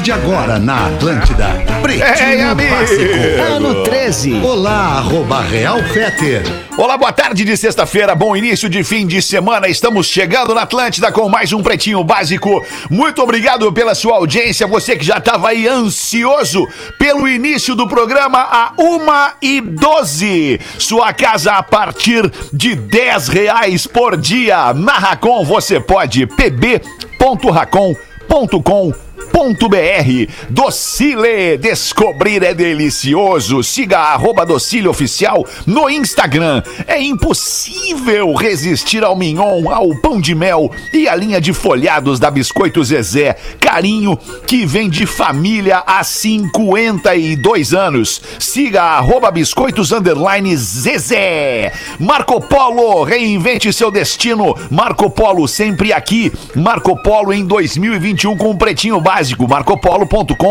Partir de agora na Atlântida, Pretinho Básico. Ano 13. Olá, arroba Real Feter. Olá, boa tarde de sexta-feira, bom início de fim de semana. Estamos chegando na Atlântida com mais um Pretinho Básico. Muito obrigado pela sua audiência. Você que já estava aí ansioso pelo início do programa a 1 e 12. Sua casa a partir de 10 reais por dia. Na Racon você pode pb.racon.com Docile, Docile, descobrir é delicioso. Siga arroba Docile Oficial no Instagram. É impossível resistir ao mignon, ao pão de mel e à linha de folhados da Biscoito Zezé. Carinho que vem de família há 52 anos. Siga arroba Biscoitos Underline Zezé. Marco Polo, reinvente seu destino. Marco Polo sempre aqui. Marco Polo em 2021 com um pretinho básico marcopolo.com.br.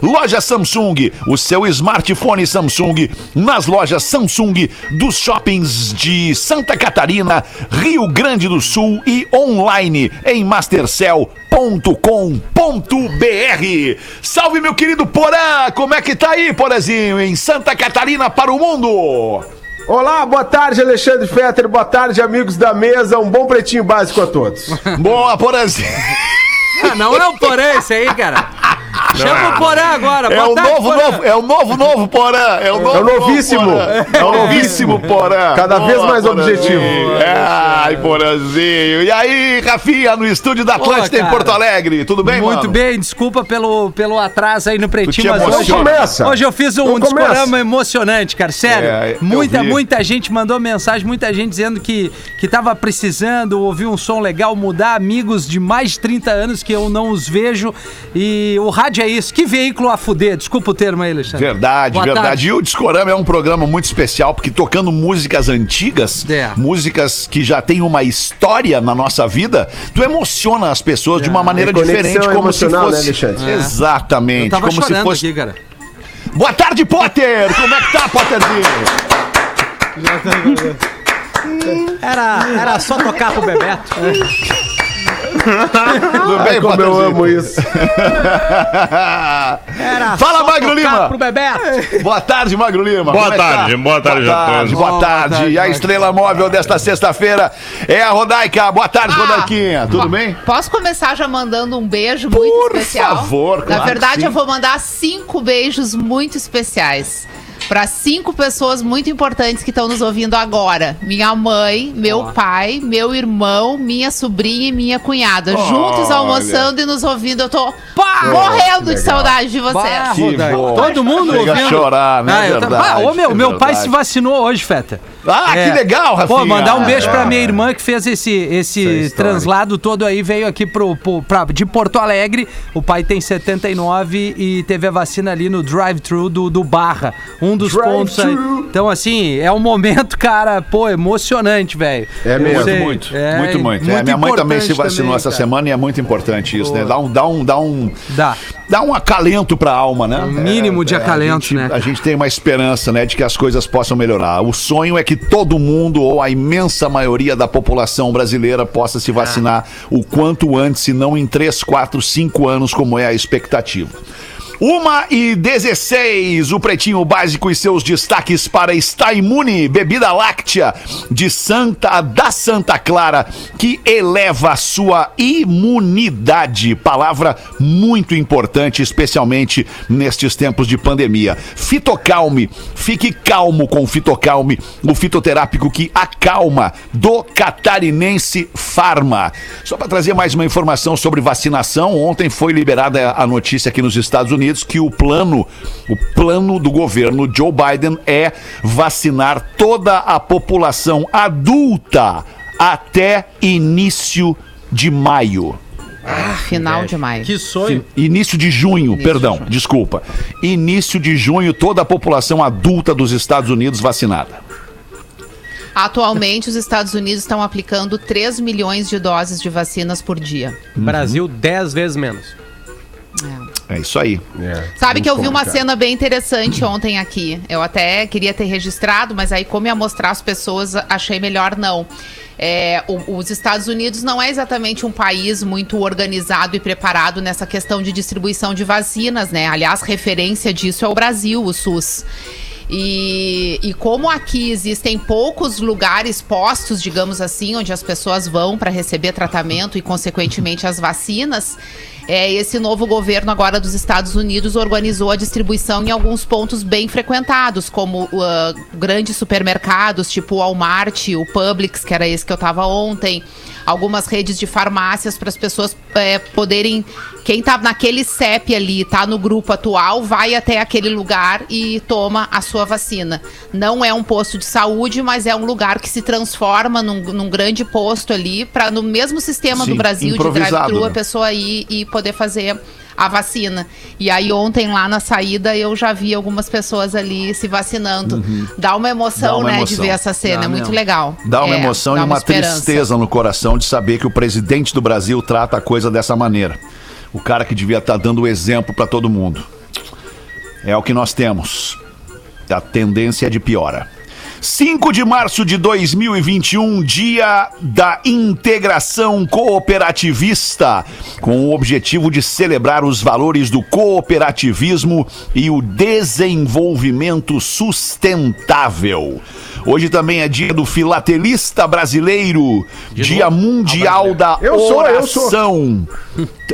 Loja Samsung, o seu smartphone Samsung nas lojas Samsung dos shoppings de Santa Catarina, Rio Grande do Sul e online em mastercell.com.br. Salve meu querido Porã, como é que tá aí, Porazinho, em Santa Catarina para o mundo? Olá, boa tarde, Alexandre Fetter. Boa tarde, amigos da mesa. Um bom pretinho básico a todos. Boa, Porazinho. Ah, não é o Porã esse aí, cara. Chama o Porã agora. É Boa o tarde, novo, novo, é o novo, novo Porã. É o, novo, É o novíssimo. Porã. É o novíssimo Porã. Cada vez mais objetivo. Ai, Porãzinho. E aí, Rafinha, no estúdio da Atlântida em. Porto Alegre. Tudo bem, Muito mano? bem, desculpa pelo, pelo atraso aí no pretinho, mas hoje. Começa. hoje eu fiz um começa. discorama emocionante, cara. Sério. É, muita, muita gente mandou mensagem, muita gente dizendo que, que tava precisando ouvir um som legal, mudar amigos de mais de 30 anos que eu não os vejo. E o rádio é isso. Que veículo a fuder. Desculpa o termo aí, Alexandre. Verdade, Boa verdade. tarde. E o Discorama é um programa muito especial, porque tocando músicas antigas, É. músicas que já têm uma história na nossa vida, tu emociona as pessoas de uma maneira É conexão diferente, como se né, fosse. Alexandre? É. Exatamente. Eu tava como se fosse. aqui, cara. Boa tarde, Potter! Como é que tá, Potterzinho? Era, era só tocar pro Bebeto. Tudo bem, Como eu amo isso. Era Fala, Magro Lima. pro Bebeto. Boa tarde, Magro Lima. Boa é tarde, boa tarde boa a tarde, todos. boa Boa tarde. tarde, E a estrela móvel desta sexta-feira é a Rodaica. Boa tarde, Ah, Rodaiquinha. Tudo bem? Posso começar já mandando um beijo muito Por especial? favor, claro Na verdade, eu vou mandar cinco beijos muito especiais. Para cinco pessoas muito importantes que estão nos ouvindo agora: minha mãe, meu pai, meu irmão, minha sobrinha e minha cunhada. Juntos Olha. almoçando e nos ouvindo. Eu tô morrendo de saudade de vocês. Bah. Todo mundo Chega a ouvindo. chorar, né? Ah, tava- Verdade, Ah, ô, meu, é meu pai verdade. se vacinou hoje, Feta. Ah, É. que legal, Rafinha. Pô, mandar um beijo pra É. minha irmã que fez esse, esse histórico. translado todo aí, veio aqui pro, pro, pra- de Porto Alegre. O pai tem 79 e teve a vacina ali no drive-thru do, do Barra. Um dos pontos aí. Então, assim, é um momento, cara, pô, emocionante, velho. É mesmo. sei. Muito, É, muito, muito. É, minha mãe também se vacinou também, essa cara. semana e é muito importante isso, né? Dá um, dá um, dá um, Dá. dá um acalento pra alma, né? Um mínimo de a acalento, gente- né, A gente tem uma esperança, né, de que as coisas possam melhorar. O sonho é que todo mundo, ou a imensa maioria da população brasileira, possa se vacinar o quanto antes, se não em 3, 4, 5 anos, como é a expectativa. Uma e 16, o Pretinho Básico e seus destaques para Está Imune, bebida láctea de Santa, da Santa Clara, que eleva a sua imunidade. Palavra muito importante, especialmente nestes tempos de pandemia. Fitocalme, fique calmo com o Fitocalme, o fitoterápico que acalma do Catarinense Farma. Só para trazer mais uma informação sobre vacinação, ontem foi liberada a notícia aqui nos Estados Unidos que o plano, o plano do governo Joe Biden é vacinar toda a população adulta até início de maio. Final de maio. Que sonho. Início de junho, de perdão, junho. desculpa. Início de junho, toda a população adulta dos Estados Unidos vacinada. Atualmente, os Estados Unidos estão aplicando 3 milhões de doses de vacinas por dia. Brasil, 10 vezes menos. É. É isso aí. Sabe que eu vi uma cena bem interessante ontem aqui. Eu até queria ter registrado, mas aí, como ia mostrar as pessoas, achei melhor não. É, o- os Estados Unidos não é exatamente um país muito organizado e preparado nessa questão de distribuição de vacinas, né? Aliás, referência disso é o Brasil, o SUS. E, e como aqui existem poucos lugares, postos, digamos assim, onde as pessoas vão para receber tratamento e, consequentemente, as vacinas, é, esse novo governo agora dos Estados Unidos organizou a distribuição em alguns pontos bem frequentados, como ah, grandes supermercados, tipo o Walmart, o Publix, que era esse que eu estava ontem, algumas redes de farmácias para as pessoas é, poderem. Quem tá naquele CEP ali, tá no grupo atual, vai até aquele lugar e toma a sua vacina. Não é um posto de saúde, mas é um lugar que se transforma num, num grande posto ali, para no mesmo sistema Sim, do Brasil de drive-thru, a né? pessoa ir e poder fazer a vacina. E aí ontem lá na saída eu já vi algumas pessoas ali se vacinando. Dá uma emoção, Dá uma né, emoção. de ver essa cena, Dá é muito mesmo. legal. Dá uma É, emoção dá e uma, esperança. tristeza no coração de saber que o presidente do Brasil trata a coisa dessa maneira. O cara que devia estar dando o exemplo para todo mundo. É o que nós temos. A tendência é de piora. 5 de março de 2021, dia da integração cooperativista, com o objetivo de celebrar os valores do cooperativismo e o desenvolvimento sustentável. Hoje também é dia do filatelista brasileiro, dia mundial da Eu sou, eu sou. oração.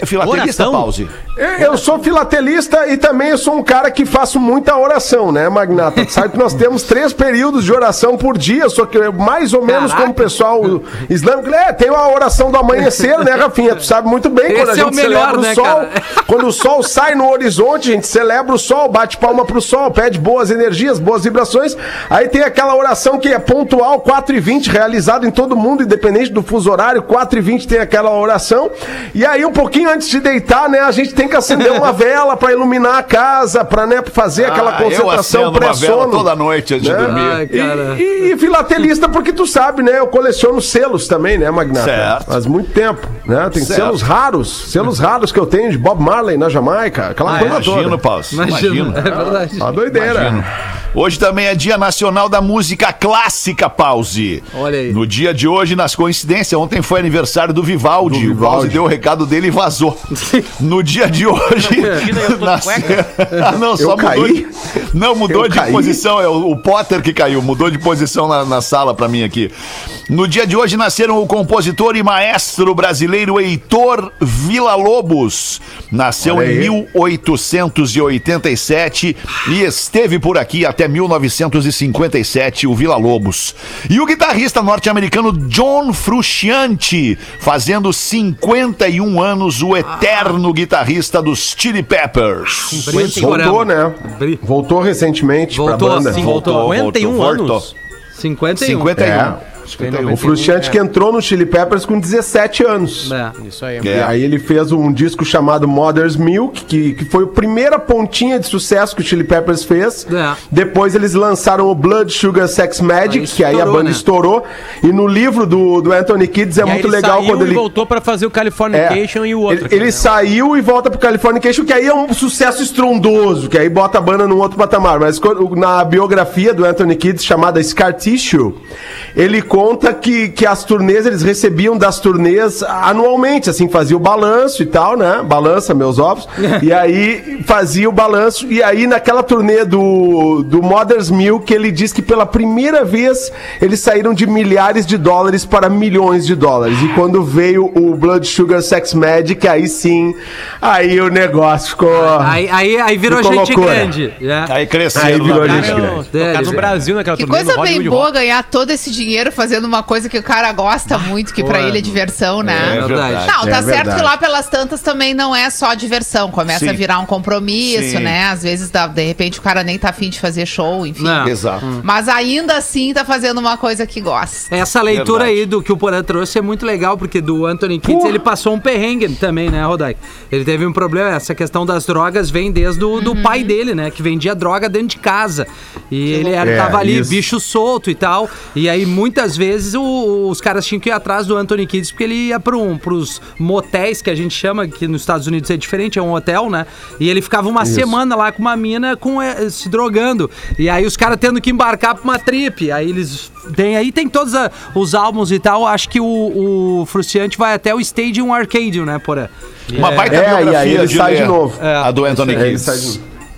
É filatelista, Oração? Pause? Eu, eu sou filatelista e também eu sou um cara que faço muita oração, né, Magnata? Tu Sabe que nós temos três períodos de oração por dia, só que mais ou menos como o pessoal islâmico. É, tem a oração do amanhecer, né, Rafinha? Tu sabe muito bem quando a Esse é o gente melhor, celebra né, o sol. cara? Quando o sol sai no horizonte, a gente celebra o sol, bate palma pro sol, pede boas energias, boas vibrações. Aí tem aquela oração que é pontual, 4 e 20 realizada em todo mundo, independente do fuso horário, 4 e 20 tem aquela oração. E aí, um pouquinho antes de deitar, né, a gente tem que acender uma vela para iluminar a casa, para né, fazer aquela Ah, eu concentração pré-sono. toda noite antes de Né? dormir. Ai, cara. E, e- e filatelista, porque tu sabe, né? Eu coleciono selos também, né, Magnata? Certo. Faz muito tempo, né? Tem Certo. selos raros, selos raros que eu tenho de Bob Marley na Jamaica, aquela Ah, coisa Imagino, toda. Pause. Imagina. Imagino. É verdade. Uma doideira. Imagino. Hoje também é Dia Nacional da Música Clássica, Pause. Olha aí. No dia de hoje, nas coincidências, ontem foi aniversário do Vivaldi. Do O Pause Vivaldi. deu o recado dele e vazou. No dia de hoje. cueca. Ah, não, só Eu mudou caí? de... Não, mudou Eu de caí? posição. É o, o Potter que caiu, mudou de posição na, na sala pra mim aqui. No dia de hoje nasceram o compositor e maestro brasileiro Heitor Villa-Lobos. Nasceu em aí. 1887 e esteve por aqui até 1957, o Vila Lobos. E o guitarrista norte-americano John Frusciante, fazendo 51 anos, o eterno guitarrista dos Chili Peppers. Voltou, né? Bri- Voltou recentemente Voltou, pra banda. sim, Voltou, voltou, 51 voltou. anos. 51. 51. É. 51. O Frusciante que entrou no Chili Peppers com 17 anos. É. Isso aí. E aí ele fez um disco chamado Mother's Milk, que, que foi a primeira pontinha de sucesso que o Chili Peppers fez. É. Depois eles lançaram o Blood Sugar Sex Magic, Aí que aí a banda né? estourou. E no livro do, do Anthony Kids é E aí muito ele legal saiu quando ele... voltou pra fazer o É, Californication e o outro. Ele, ele saiu e volta pro Californication, que aí é um sucesso estrondoso, que aí bota a banda num outro patamar. Mas na biografia do Anthony Kidd, chamada Scar Tissue, ele conta que, que as turnês, eles recebiam das turnês anualmente, assim, fazia o balanço e tal, né? Balança meus ovos. e aí fazia o balanço. E aí naquela turnê do, do Mother's Milk, ele diz que pela primeira vez eles saíram de milhares de dólares para milhões de dólares. E quando veio o Blood Sugar Sex Magic, aí sim, aí o negócio ficou. Aí, aí, aí virou Ficou gente loucura. grande. É. Aí cresceu. Aí virou lá gente dentro. grande. Tocar no É, Brasil naquela Que turnê, coisa no bem boa ganhar todo esse dinheiro fazendo uma coisa que o cara gosta muito, que pra Ué, ele é diversão, né? É verdade. Não, tá É certo verdade. que lá pelas tantas também não é só diversão, começa Sim. a virar um compromisso, Sim. né? Às vezes, dá- de repente, o cara nem tá afim de fazer show, enfim. Não. Exato. Mas ainda assim tá fazendo uma coisa que gosta. Essa leitura Verdade. aí do que o Porã trouxe é muito legal, porque do Anthony Kids ele passou um perrengue também, né, Rodaico? Ele teve um problema, essa questão das drogas vem desde o do pai dele, né? Que vendia droga dentro de casa. E ele era, É, tava ali, isso. bicho solto e tal. E aí, muitas vezes, o- os caras tinham que ir atrás do Anthony Kids, porque ele ia para um, pros motéis, que a gente chama, que nos Estados Unidos é diferente, é um hotel, né? E ele ficava uma semana lá com uma mina com, eh, se drogando. E aí os caras tendo que embarcar pra uma trip. Aí eles. Tem, aí tem todos a- os álbuns e tal. Acho que o, o Fruciante vai até o Stadium Arcadium, né, Porã? Uma baita É, e biografia aí ele de sai de novo. A do Anthony É,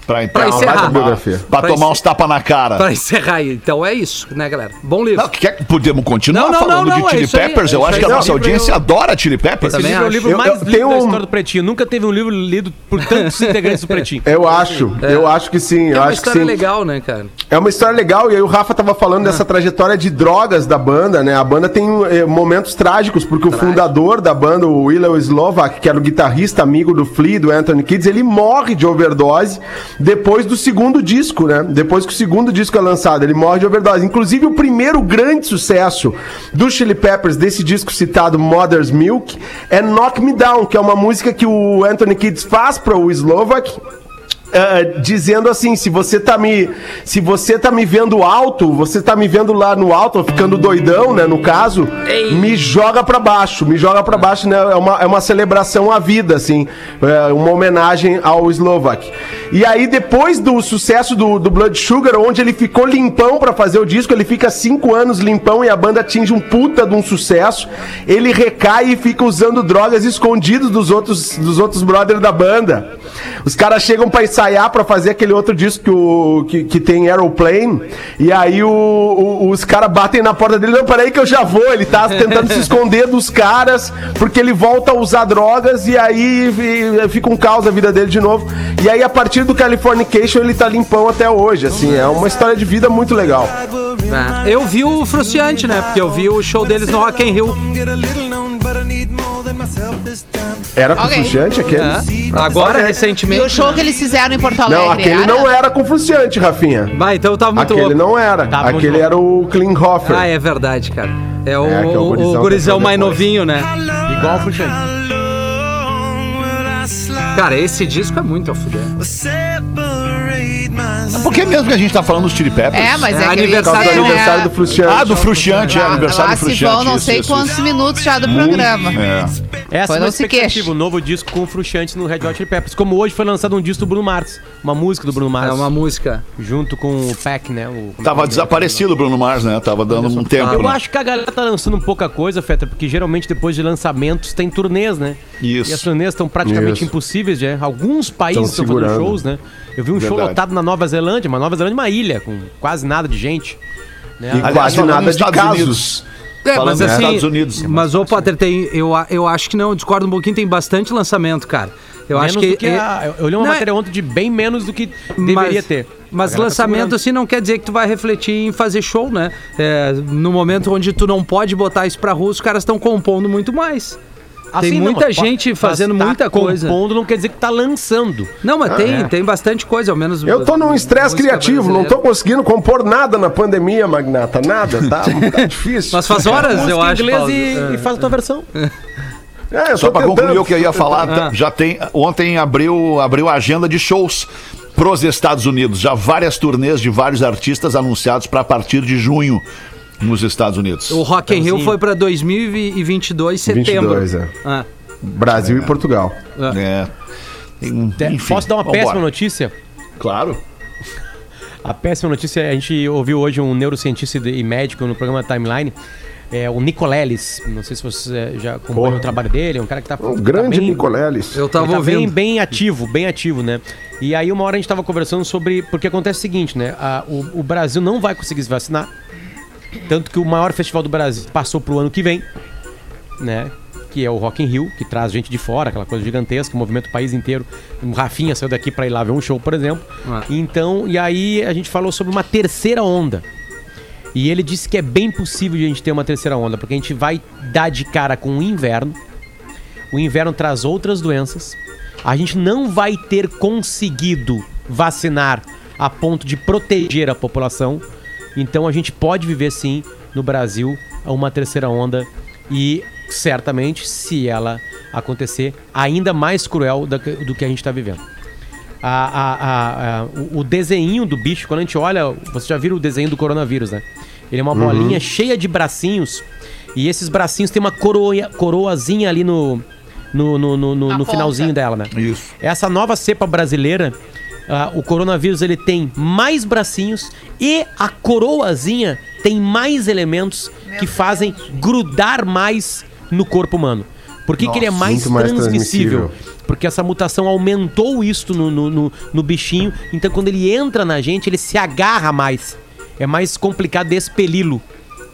Pra, Pra pra, encerrar. Biografia. pra Pra tomar uns tapas na cara. Pra encerrar aí. Então é isso, né, galera? Bom livro. Não, quer, podemos continuar Não, não, falando não, de é Chili aí, Peppers? é eu acho aí. que a nossa audiência eu- adora Chili Peppers. Esse livro é o livro Eu- mais eu lido da um- história do Pretinho. Nunca teve um livro lido por tantos integrantes do Pretinho. Eu acho, eu acho que sim, É uma acho que história sim. legal, né, cara? É uma história legal, e aí o Rafa tava falando dessa trajetória de drogas da banda, né? A banda tem eh, momentos trágicos, porque o fundador da banda, o Willow Slovak, que era o guitarrista amigo do Flea, do Anthony Kids, ele morre de overdose depois do segundo disco, né? Depois que o segundo disco é lançado, ele morre de overdose. Inclusive, o primeiro grande sucesso do Chili Peppers, desse disco citado Mother's Milk, é Knock Me Down, que é uma música que o Anthony Kids faz para o Slovak, ah, dizendo assim, se você tá me se você tá me vendo alto, você tá me vendo lá no alto, ficando doidão, né, no caso, me joga pra baixo, me joga pra baixo, né, é uma, é uma celebração à vida, assim, é uma homenagem ao Slovak. E aí depois do sucesso do, do Blood Sugar, onde ele ficou limpão pra fazer o disco, ele fica cinco anos limpão e a banda atinge um puta de um sucesso, ele recai e fica usando drogas escondidos dos outros dos outros brothers da banda. Os caras chegam pra ensaiar pra fazer aquele outro disco que, o, que, que tem Aeroplane. E aí o- o- os caras batem na porta dele. Não, peraí que eu já vou. Ele tá tentando se esconder dos caras, porque ele volta a usar drogas e aí e- fica um caos a vida dele de novo. E aí, a partir do Californication, ele tá limpão até hoje. Assim, é uma história de vida muito legal. É. Eu vi o Fruciante, né? Porque eu vi o show deles no Rock in Rio. Era com Ok. Fruciante aquele? É. Agora, E recentemente. o show que eles fizeram em Porto Alegre Não, aquele era? não era com Fruciante, Rafinha. Vai, então eu tava muito Aquele louco. não era. Tá muito aquele era o Klinghoffer. Ah, é verdade, cara. É o, É, é o o, gurizão o gurizão mais depois. novinho, né? Igual o. Cara, esse disco é muito a fuder. Por que mesmo que a gente tá falando dos Chili Peppers? É, mas é, É aniversário do né? aniversário do Fruciante. Ah, do Frustiante, é aniversário lá do se Frustiante. vão não isso, sei isso, quantos isso. minutos já do programa. É. Essa Foi é uma expectativa, um novo disco com o Fruxante no Red Hot Chili Peppers. Como hoje foi lançado um disco do Bruno Mars, uma música do Bruno Mars, É uma música. junto com o Peck, né? O, é Tava é? desaparecido o Bruno Mars, né? Tava dando um tempo. Eu né? acho que a galera tá lançando pouca coisa, Feta, porque geralmente depois de lançamentos tem turnês, né? Isso. E as turnês estão praticamente Isso. impossíveis, já. Alguns países Estão fazendo shows, né? Eu vi um show Verdade. lotado na Nova Zelândia, mas Nova Zelândia é uma ilha, com quase nada de gente. Né? E Aliás, quase nada de casos. Unidos. É, Falando mas dos assim. Estados Unidos. Mas, ô, Potter, tem. Eu, eu acho que não, eu discordo um pouquinho, tem bastante lançamento, cara. Eu Menos acho que. do que a- eu li uma Não, é- matéria ontem de bem menos do que deveria ter. Mas A galera tá lançamento segurando. assim não quer dizer que tu vai refletir em fazer show, né? É, no momento onde tu não pode botar isso pra rua, os caras estão compondo muito mais. Tem Assim, não, muita mas gente mas fazendo tá muita coisa. Compondo não quer dizer que tá lançando. Não, mas tem, é. tem bastante coisa, ao menos. Eu tô num estresse criativo, não brasileira. tô conseguindo compor nada na pandemia, Magnata. Nada, tá, tá difícil. Mas faz horas, eu acho. inglês Paulo. e, É. e faz a tua versão. É, eu Só tentando, concluir o que eu ia falar, tentando. tá- já tem. Ontem abriu, abriu a agenda de shows pros Estados Unidos. Já várias turnês de vários artistas anunciados para partir de junho nos Estados Unidos. O Rock in Rio foi pra 2022, setembro. 22, é. Ah, Brasil e Portugal. É. Te- enfim, Posso dar uma vambora. péssima notícia? Claro. A péssima notícia, a gente ouviu hoje um neurocientista e médico no programa Timeline, é, o Nicoleles. Não sei se você eh, já acompanha Porra. o trabalho dele, é um cara que tá. O tá grande bem- Nicoleles. eu tava ele tá bem, bem ativo, bem ativo, né? E aí uma hora a gente tava conversando sobre. Porque acontece o seguinte, né? A- o, o Brasil não vai conseguir se vacinar. Tanto que o maior festival do Brasil passou pro ano que vem, né? Que é o Rock in Rio, que traz gente de fora, aquela coisa gigantesca, movimenta o país inteiro. O Rafinha saiu daqui pra ir lá ver um show, por exemplo. Ah. Então, e aí a gente falou sobre uma terceira onda. E ele disse que é bem possível de a gente ter uma terceira onda, porque a gente vai dar de cara com o inverno. O inverno traz outras doenças. A gente não vai ter conseguido vacinar a ponto de proteger a população. Então a gente pode viver sim no Brasil uma terceira onda e certamente, se ela acontecer, ainda mais cruel do que a gente está vivendo. A- a- a- a- o- desenho do bicho, quando a gente olha, você já viu o desenho do coronavírus, né? Ele é uma bolinha cheia de bracinhos e esses bracinhos tem uma coroa, coroazinha ali no, no, no, no, no- finalzinho dela, né? Isso. Essa nova cepa brasileira, ah, o coronavírus ele tem mais bracinhos e a coroazinha tem mais elementos que fazem grudar mais no corpo humano. Por que, que ele é mais muito mais transmissível? transmissível. Porque essa mutação aumentou isto no, no, no- no bichinho. Então, quando ele entra na gente, ele se agarra mais. É mais complicado de expeli-lo.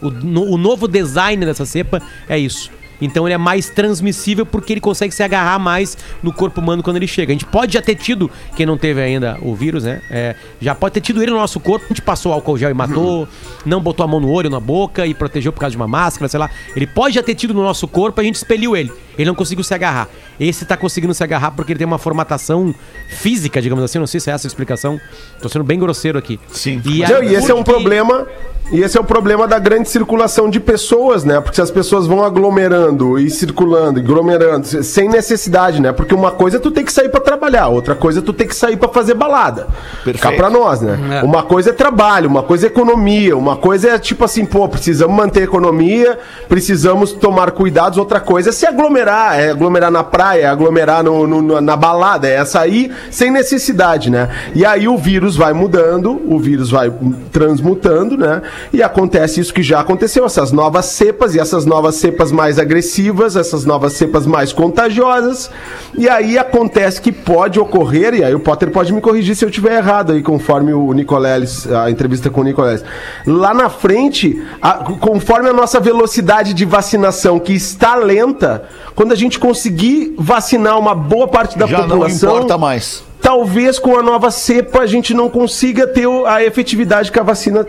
O, no- o novo design dessa cepa é isso. Então ele é mais transmissível porque ele consegue se agarrar mais no corpo humano quando ele chega. A gente pode já ter tido, quem não teve ainda o vírus, né? É, já pode ter tido ele no nosso corpo, a gente passou álcool gel e matou, não botou a mão no olho, na boca e protegeu por causa de uma máscara, sei lá. Ele pode já ter tido no nosso corpo, a gente expeliu ele. Ele não conseguiu se agarrar. Esse tá conseguindo se agarrar porque ele tem uma formatação física, digamos assim. Não sei se é essa a explicação. Tô sendo bem grosseiro aqui. Sim. E, aí, e esse é um problema. E esse é o problema da grande circulação de pessoas, né? Porque se as pessoas vão aglomerando e circulando, aglomerando, se- sem necessidade, né? Porque uma coisa é tu tem que sair pra trabalhar, outra coisa é tu tem que sair pra fazer balada. Perfeito. Cá pra nós, né? É. Uma coisa é trabalho, uma coisa é economia, uma coisa é tipo assim, pô, precisamos manter a economia, precisamos tomar cuidados, outra coisa é se aglomerar, é aglomerar na praia, é aglomerar no, no- no- na balada, é sair sem necessidade, né? E aí o vírus vai mudando, o vírus vai transmutando, né? E acontece isso que já aconteceu, essas novas cepas, e essas novas cepas mais agressivas, essas novas cepas mais contagiosas, e aí acontece que pode ocorrer, e aí o Potter pode me corrigir se eu estiver errado aí, conforme o Nicoleles, a entrevista com o Nicoleles. Lá na frente, a- conforme a nossa velocidade de vacinação, que está lenta, quando a gente conseguir vacinar uma boa parte da Já não população importa mais. talvez com a nova cepa a gente não consiga ter a efetividade que a vacina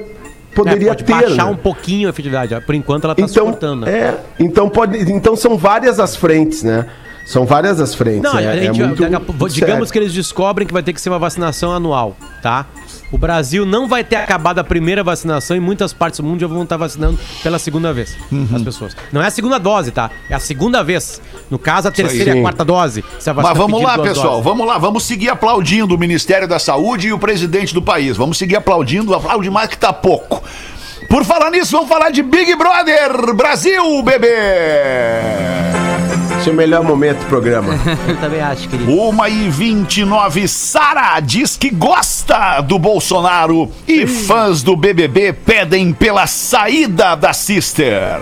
poderia É, pode ter. baixar né? um pouquinho a efetividade. Por enquanto ela tá Então, suportando, né? é, então pode, então são várias as frentes, né? São várias as frentes. Não, é, a gente, é muito digamos sério. que eles descobrem que vai ter que ser uma vacinação anual, tá? O Brasil não vai ter acabado a primeira vacinação e muitas partes do mundo já vão estar vacinando pela segunda vez Uhum. as pessoas. Não é a segunda dose, tá? É a segunda vez. No caso, a terceira e a quarta dose. Mas vamos lá, pessoal, doses. vamos lá, vamos seguir aplaudindo o Ministério da Saúde e o presidente do país. Vamos seguir aplaudindo, aplaude mais que tá pouco. Por falar nisso, vamos falar de Big Brother Brasil, bebê! Esse é o melhor momento do programa. Eu também acho, querido. Uma e 29, Sara diz que gosta do Bolsonaro e fãs do BBB pedem pela saída da Sister.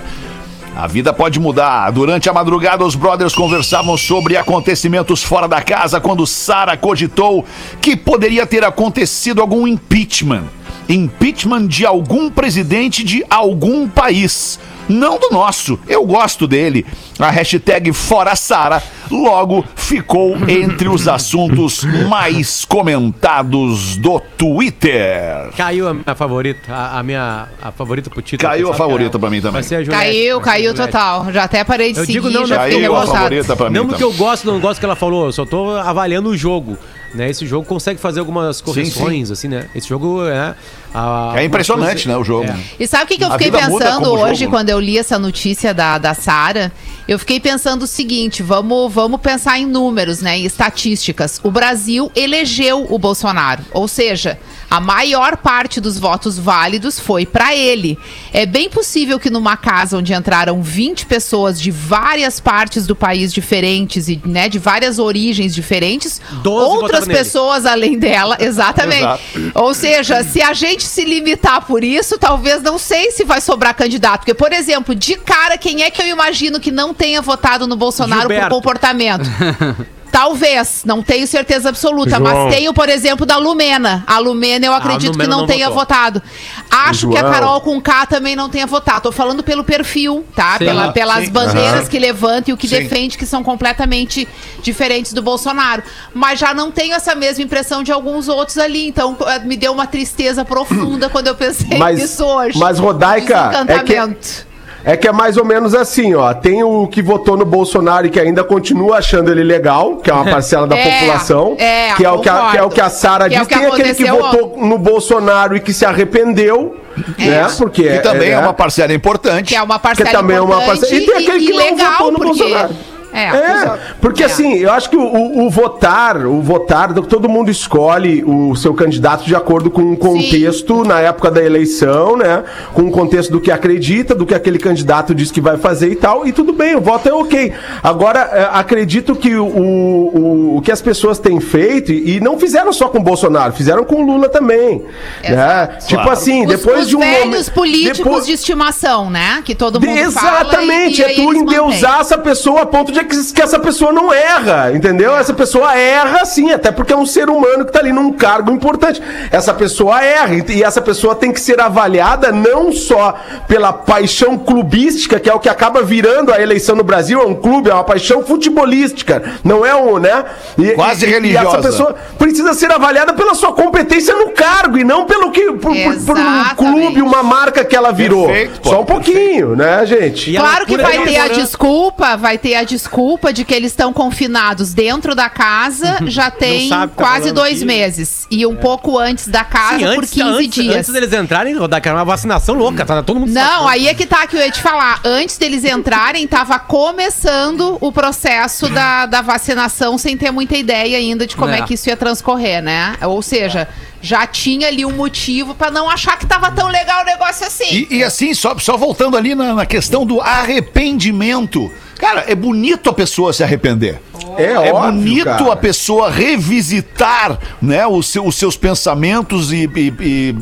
A vida pode mudar. Durante a madrugada, os brothers conversavam sobre acontecimentos fora da casa quando Sara cogitou que poderia ter acontecido algum impeachment. Impeachment de algum presidente de algum país. Não do nosso. Eu gosto dele. A hashtag Fora Sara logo ficou entre os assuntos mais comentados do Twitter. Caiu a minha favorita, a, a minha a favorita pro título. Caiu a que favorita pra mim também. Vai ser a Juliette, Caiu, vai ser a caiu total. Já até parei de Eu seguir, digo não, já não, fiquei revoltado. favorita pra mim Não porque eu gosto, não gosto que ela falou, eu só tô avaliando o jogo. Né? Esse jogo consegue fazer algumas correções, assim, né? Esse jogo é. a- É impressionante, né, o jogo. É. E sabe o que, que eu fiquei pensando hoje, jogo, né? quando eu li essa notícia da, da Sara? Eu fiquei pensando o seguinte: vamos, vamos pensar em números, né? Em estatísticas. O Brasil elegeu o Bolsonaro. Ou seja, a maior parte dos votos válidos foi para ele. É bem possível que numa casa onde entraram 20 pessoas de várias partes do país diferentes e né, de várias origens diferentes, 12 outras pessoas além dela, exatamente. Exato. Ou seja, se a gente se limitar por isso, talvez não sei se vai sobrar candidato. Porque, por exemplo, de cara, quem é que eu imagino que não tenha votado no Bolsonaro Gilberto. por comportamento? Talvez, não tenho certeza absoluta, João. mas tenho, por exemplo, da Lumena. A Lumena eu acredito Lumena que não, não tenha votou. votado. Acho que a João. Carol com K também não tenha votado. Tô falando pelo perfil, tá? Sim. Pela, Ah, pelas sim. bandeiras Aham. que levanta e o que Sim. defende, que são completamente diferentes do Bolsonaro. Mas já não tenho essa mesma impressão de alguns outros ali. Então eh, me deu uma tristeza profunda quando eu pensei Mas- nisso hoje. mas, Rodaica, é que- Desencantamento. É que é mais ou menos assim, ó. Tem o que votou no Bolsonaro e que ainda continua achando ele legal, que é uma parcela da É, população. é, que, é o que, a, que é o que a Sara é diz. Tem aquele que votou no Bolsonaro e que se arrependeu, né? Porque Que também é, né? uma parcela importante. Que é uma parcela Que também é uma importante parcela- e tem aquele e, que não legal, votou no porque... Bolsonaro. É, É, porque É. assim, eu acho que o, o- o votar, o votar, todo mundo escolhe o seu candidato de acordo com o contexto na época da eleição, né? Com o contexto do que acredita, do que aquele candidato diz que vai fazer e tal, e tudo bem, o voto é ok. Agora, é, acredito que o, o, o que as pessoas têm feito, e não fizeram só com o Bolsonaro, fizeram com o Lula também. Né? Tipo assim, Os, depois os de um velhos momento. políticos depois- de estimação, né? Que todo mundo Exatamente, fala. é tu endeusar essa pessoa a ponto de que, que essa pessoa não erra, entendeu? Essa pessoa erra sim, até porque é um ser humano que tá ali num cargo importante. Essa pessoa erra, e e essa pessoa tem que ser avaliada não só pela paixão clubística, que é o que acaba virando a eleição no Brasil, é um clube, é uma paixão futebolística, não é um, né? E- Quase e- e religiosa. essa pessoa precisa ser avaliada pela sua competência no cargo e não pelo que por, por- por um clube, uma marca que ela virou. Perfeito, pô, Só um pouquinho, né, gente? E a Claro que vai é ter a desculpa, vai ter a desculpa de que eles estão confinados dentro da casa já tem sabe tá quase dois aqui. meses. E um pouco antes da casa Sim, por antes, 15 antes, dias. antes deles entrarem, que era uma vacinação louca, tá todo mundo Não, sacando. aí é que tá que eu ia te falar. Antes deles entrarem, tava começando o processo da, da vacinação sem ter muita ideia ainda de como é. É. que isso ia transcorrer, né? Ou seja, já tinha ali um motivo pra não achar que tava tão legal o negócio assim. E, e assim, só, só voltando ali na, na questão do arrependimento. Cara, é bonito a pessoa se arrepender. É, É óbvio, bonito cara. a pessoa revisitar né, os, seu- os seus pensamentos e, e-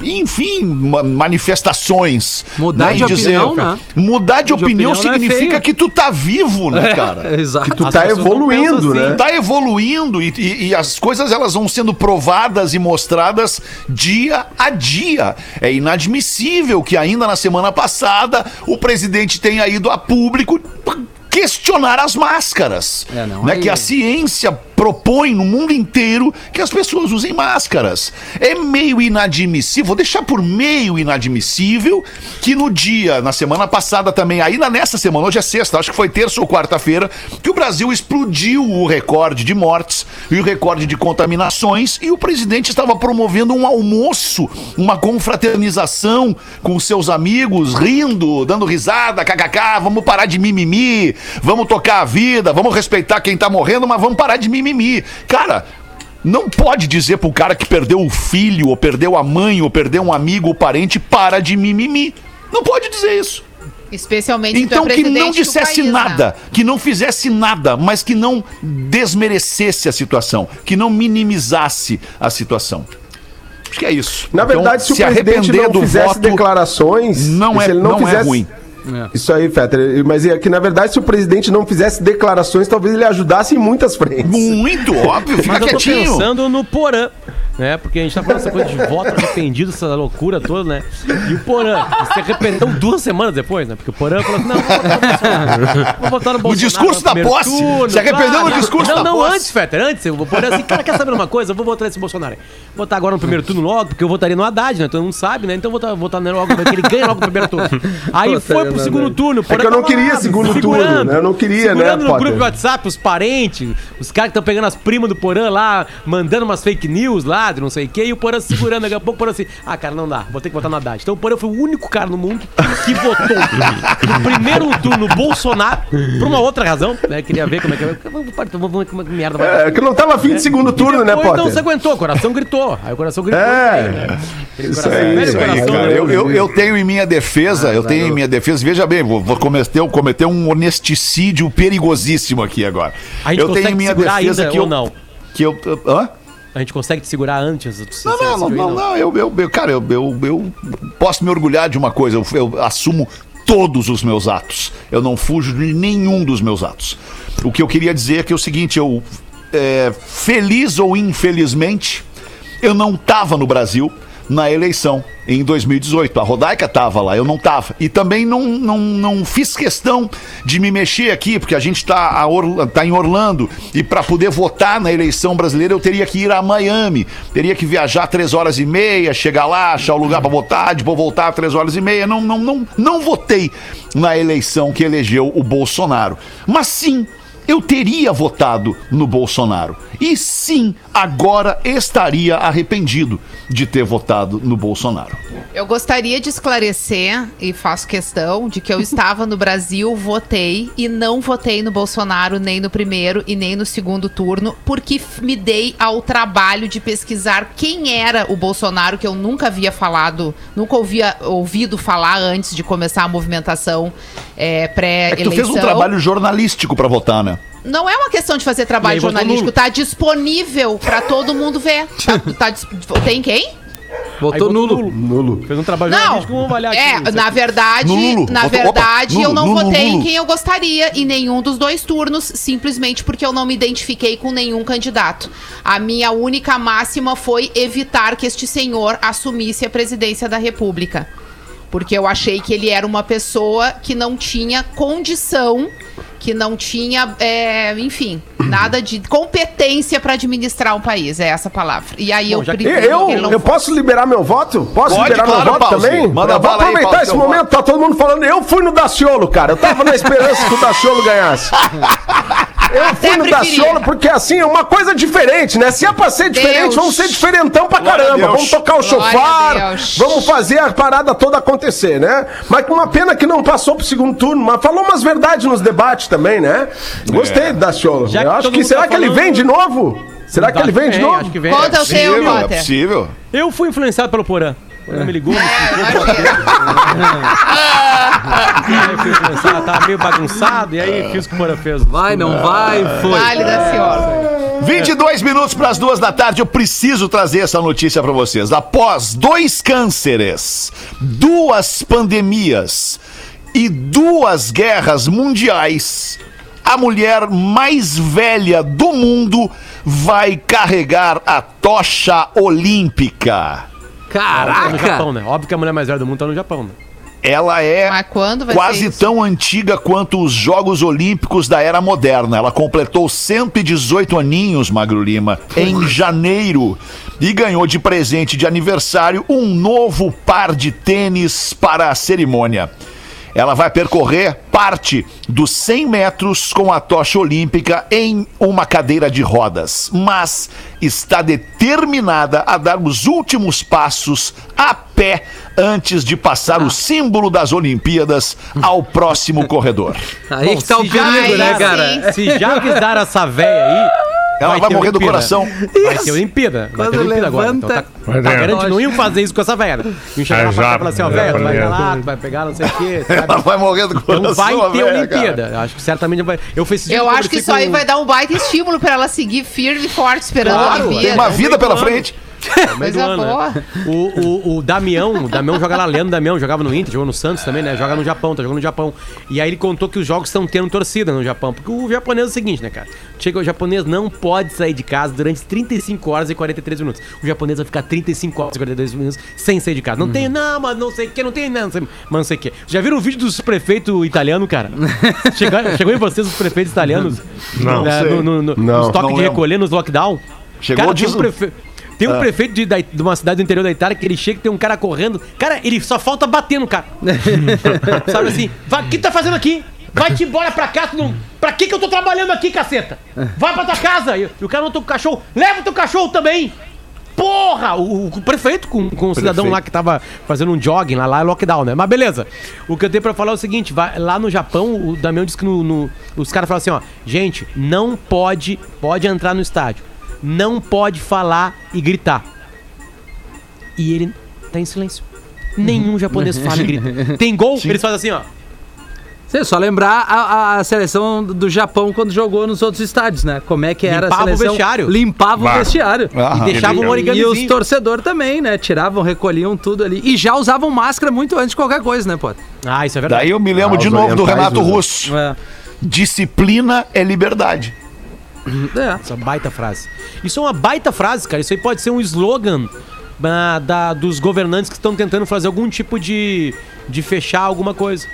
e, enfim, ma- manifestações. Mudar né, de e opinião, né? Mudar de, De opinião, opinião é significa feio. que tu tá vivo, né, cara? Exato. Tu As tá evoluindo, assim. né? tá evoluindo e, e- e as coisas elas vão sendo provadas e mostradas dia a dia. É inadmissível que ainda na semana passada o presidente tenha ido a público questionar as máscaras. É, não, né? aí- Que a ciência propõe no mundo inteiro que as pessoas usem máscaras. É meio inadmissível, vou deixar por meio inadmissível que no dia, na semana passada também, ainda nessa semana, hoje é sexta, acho que foi terça ou quarta-feira, que o Brasil explodiu o recorde de mortes e o recorde de contaminações e o presidente estava promovendo um almoço, uma confraternização com seus amigos, rindo, dando risada, kkk, vamos parar de mimimi, vamos tocar a vida, vamos respeitar quem tá morrendo, mas vamos parar de mimimi. Cara, não pode dizer pro cara que perdeu o filho, ou perdeu a mãe, ou perdeu um amigo ou parente, para de mimimi. Não pode dizer isso. Especialmente se é Então que não dissesse país, né? nada, que não fizesse nada, mas que não desmerecesse a situação, que não minimizasse a situação. Acho que é isso. Na Então, verdade, se, o presidente não fizesse declarações, não se é- ele não é ruim. Isso aí, Fetter. Mas é que, na verdade, se o presidente não fizesse declarações, talvez ele ajudasse em muitas frentes. Muito óbvio, fica Mas eu tô quietinho. pensando no Porã, né? Porque a gente tá falando essa coisa de voto arrependido, essa loucura toda, né? E o Porã, se arrependeu duas semanas depois, né? Porque o Porã falou assim, não, vou votar no Bolsonaro. Vou votar no Bolsonaro discurso da posse. Se arrependeu no discurso não, da não, posse. antes, Fetter, antes. O Porã assim, cara, quer saber uma coisa? Eu vou votar nesse Bolsonaro. Vou votar agora no primeiro turno logo, porque eu votaria no Haddad, né? Todo mundo sabe, né? Então eu vou votar, votar nele logo, porque ele ganha logo no primeiro turno. Aí foi pro segundo turno. o É eu não queria segundo turno, né? Eu não queria, né, no grupo de WhatsApp, os parentes, os caras que estão pegando as primas do Porã lá, mandando umas fake news lá, de não sei o quê, e o Porã se segurando. Daqui a pouco o Porã assim, ah, cara, não dá, vou ter que votar no Haddad. Então o Porã foi o único cara no mundo que votou no primeiro turno no Bolsonaro, por uma outra razão, né? Queria ver como é que é. Vamos como é que merda vai. É, que não tava afim de segundo turno, né, Então Potter? você aguentou, o coração gritou. Aí o coração gritou. É. né? Isso aí, isso aí, Cara, eu, tenho em minha defesa, eu tenho em minha defesa, veja bem, vou, vou cometer, cometer um honesticídio perigosíssimo aqui agora. A gente eu tenho em minha defesa ainda que ou eu, não? Que eu, hã? A gente consegue te segurar antes? do- Não, não, não, não, não, eu, eu, eu- cara, eu, eu, eu posso me orgulhar de uma coisa, eu, eu assumo todos os meus atos. Eu não fujo de nenhum dos meus atos. O que eu queria dizer é que é o seguinte, eu é, feliz ou infelizmente, eu não tava no Brasil na eleição em 2018. A Rodaica tava lá, eu não tava. E também não, não, não fiz questão de me mexer aqui, porque a gente tá, a Orla- tá em Orlando e para poder votar na eleição brasileira eu teria que ir a Miami. Teria que viajar três horas e meia, chegar lá, achar o lugar para votar, depois voltar três horas e meia. Não, não, não, não votei na eleição que elegeu o Bolsonaro. Mas sim, eu teria votado no Bolsonaro. E sim, agora estaria arrependido de ter votado no Bolsonaro. Eu gostaria de esclarecer, e faço questão, de que eu estava no Brasil, votei e não votei no Bolsonaro nem no primeiro e nem no segundo turno, porque me dei ao trabalho de pesquisar quem era o Bolsonaro, que eu nunca havia falado, nunca ouvia, ouvido falar antes de começar a movimentação é, É que tu pré-eleição. fez um trabalho jornalístico pra votar, né? Não é uma questão de fazer trabalho jornalístico, nulo. tá disponível pra todo mundo ver. Tá- tá dis- tem quem? Votou nulo. Nulo. Fez um trabalho Não, jornalístico, vamos avaliar aqui. é, isso na verdade, Nulo. na Votou- verdade, opa, eu não nulo, votei nulo. em quem eu gostaria em nenhum dos dois turnos, simplesmente porque eu não me identifiquei com nenhum candidato. A minha única máxima foi evitar que este senhor assumisse a presidência da República. Porque eu achei que ele era uma pessoa que não tinha condição, que não tinha, é, enfim, nada de competência para administrar um país. É essa a palavra. E aí Bom, eu que- prefiro que Eu, eu posso liberar meu voto? Posso Pode, liberar claro, meu voto Pause. também? Manda eu vou aí, aproveitar Pause, esse momento, tá todo mundo falando. Eu fui no Daciolo, cara. Eu tava na esperança que o Daciolo ganhasse. Eu fui no. Daciolo porque, assim, é uma coisa diferente, né? Se é pra ser diferente, Deus. vamos ser diferentão pra Glória caramba. Vamos tocar o chofar, vamos fazer a parada toda acontecer, né? Mas com uma pena que não passou pro segundo turno, mas falou umas verdades nos debates também, né? Gostei do Daciolo. Já que Eu acho que, será tá que ele falando- vem de novo? Será que ele vem de novo? Acho que vem. Conta o seu, Possível, é Potter. possível. Eu fui influenciado pelo Porã. O Porã me ligou, me explicou. Fui influenciado, tava meio bagunçado, e aí fiz o que o Porã fez. Vai, não vai, foi. Vale da senhora. 22 minutos para as duas da tarde, eu preciso trazer essa notícia para vocês. Após dois cânceres, duas pandemias e duas guerras mundiais, a mulher mais velha do mundo vai carregar a tocha olímpica. Tá no Caraca! Japão, né? Óbvio que a mulher mais velha do mundo tá no Japão, né? Ela é quase tão antiga quanto os Jogos Olímpicos da Era Moderna. Ela completou 118 aninhos, Magro Lima, em janeiro e ganhou de presente de aniversário um novo par de tênis para a cerimônia. Ela vai percorrer parte dos 100 metros com a tocha olímpica em uma cadeira de rodas, mas está determinada a dar os últimos passos a pé antes de passar o símbolo das Olimpíadas ao próximo corredor. Aí Bom, que tá o se já- perigo, né, cara? sim. Se já avisaram essa véia aí. Ela vai ter morrer do Olimpíada. coração. Vai ter Olimpíada. Vai ter Quando Olimpíada agora. Então tá, levanta- tá garantido, não iam fazer isso com essa velha. Iam chegar É, na já, e falar assim, ó, velho, tu vai lá, tu vai pegar não sei o quê. Ela vai morrer do coração. Não vai ter velho, Olimpíada. Acho que certamente vai. Eu, fiz Eu acho que isso aí com- vai dar um baita estímulo pra ela seguir firme e forte esperando a Claro, Olimpíada. tem uma vida pela ano. No meio do Coisa ano, boa. né? O, o, o Damião, o Damião joga lá, Leandro Damião, jogava no Inter, jogou no Santos também, né? Joga no Japão, tá jogando no Japão. E aí ele contou que os jogos estão tendo torcida no Japão. Porque o japonês é o seguinte, né, cara? Chega o japonês não pode sair de casa durante 35 horas e 43 minutos. O japonês vai ficar 35 horas e 43 minutos sem sair de casa. Não tem, não, mas não sei o que, não tem, não, sei, mas não sei o que. Já viram o vídeo dos prefeitos italianos, cara? chegou, chegou em vocês os prefeitos italianos? Não. Na- sei. no, no, no, Não. nos toques Não de recolher nos lockdown. Chegou cara, um prefe- tem um prefeito de, de uma cidade do interior da Itália que ele chega e tem um cara correndo. Cara, ele só falta bater no cara. Sabe assim? O que tá fazendo aqui? Vai-te embora pra casa. Não... Pra que que eu tô trabalhando aqui, caceta? Vai pra tua casa. E, e o cara não tem o cachorro. Leva teu cachorro também. Porra! O, o prefeito com, com o cidadão lá que tava fazendo um jogging lá, lá é lockdown, né? Mas beleza. O que eu tenho pra falar é o seguinte: vai, lá no Japão, o Damião disse que no, no- os caras falam assim: ó, gente, não pode, pode entrar no estádio, não pode falar e gritar. E ele tá em silêncio. Nenhum japonês fala e grita. Tem gol, eles fazem assim, ó. Sim, só lembrar a, a seleção do Japão quando jogou nos outros estádios, né? Como é que era Limpava a o seleção. vestiário. Limpava Bah. o vestiário. Aham. E um legal. origami. E os torcedores também, né? Tiravam, recolhiam tudo ali. E já usavam máscara muito antes de qualquer coisa, né, pô? Ah, isso é verdade. Daí eu me lembro Ah, de novo do Renato usam. Russo. É. Disciplina é liberdade. É. Essa baita frase. Isso é uma baita frase, cara. Isso aí pode ser um slogan ah, da, dos governantes que estão tentando fazer algum tipo de, de fechar alguma coisa.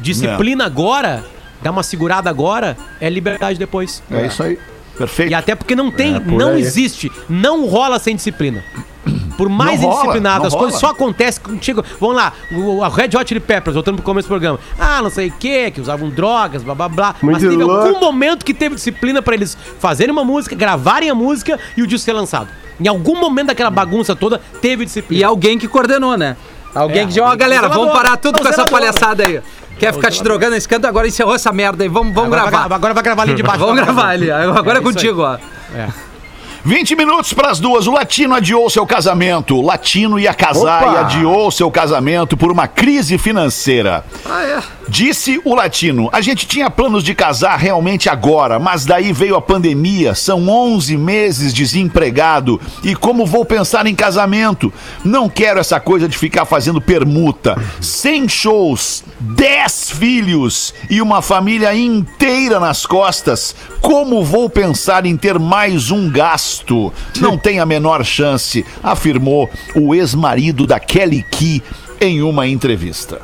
Disciplina agora, dar uma segurada agora, é liberdade depois. É isso aí. Perfeito. E até porque não tem, É, por não aí. existe, não rola sem disciplina. Por mais Não rola, indisciplinado, não as coisas rola. só acontecem contigo. Vamos lá, o, a Red Hot Chili Peppers, voltando pro começo do programa. Ah, não sei o que, que usavam drogas, blá blá blá. Mas Muito teve louco. algum momento que teve disciplina pra eles fazerem uma música, gravarem a música e o disco ser lançado. Em algum momento daquela bagunça toda, teve disciplina. E alguém que coordenou, né? Alguém É, que disse, ó, galera, vamos parar tudo com essa palhaçada aí. Quer ficar te drogando nesse canto? Agora encerrou essa merda aí. Vamos, vamos agora Vai, gravar. gra- agora vai gravar ali de baixo. Vamos gravar ali. Agora é aí. contigo, ó. 20 minutos para as duas. O Latino adiou seu casamento. O Latino ia casar Opa! e adiou seu casamento por uma crise financeira. Ah, é. Disse o Latino: A gente tinha planos de casar realmente agora, mas daí veio a pandemia. São 11 meses desempregado. E como vou pensar em casamento? Não quero essa coisa de ficar fazendo permuta. 100 shows, 10 filhos e uma família inteira nas costas. Como vou pensar em ter mais um gasto? Não tem a menor chance, afirmou o ex-marido da Kelly Key em uma entrevista.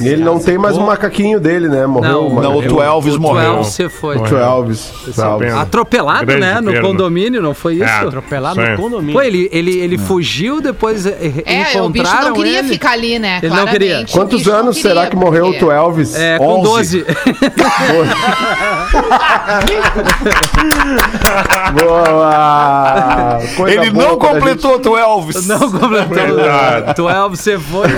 E ele não tem mais o macaquinho dele, né? Morreu. Não. Não, o Tu Elvis O morreu. Twelve você foi. O. O pena. Atropelado, Grande né? No condomínio, não foi isso? É, Atropelado Sim. no condomínio. Pô, ele, ele, ele fugiu, depois É, o bicho não queria ele. ficar ali, né? Ele não queria. O Quantos anos queria, será que morreu o porque- Tu Elvis? É, com 11. 12. Boa! Coisa Ele boa não completou o Tu Elvis. Não completou. Verdade. 12 você foi.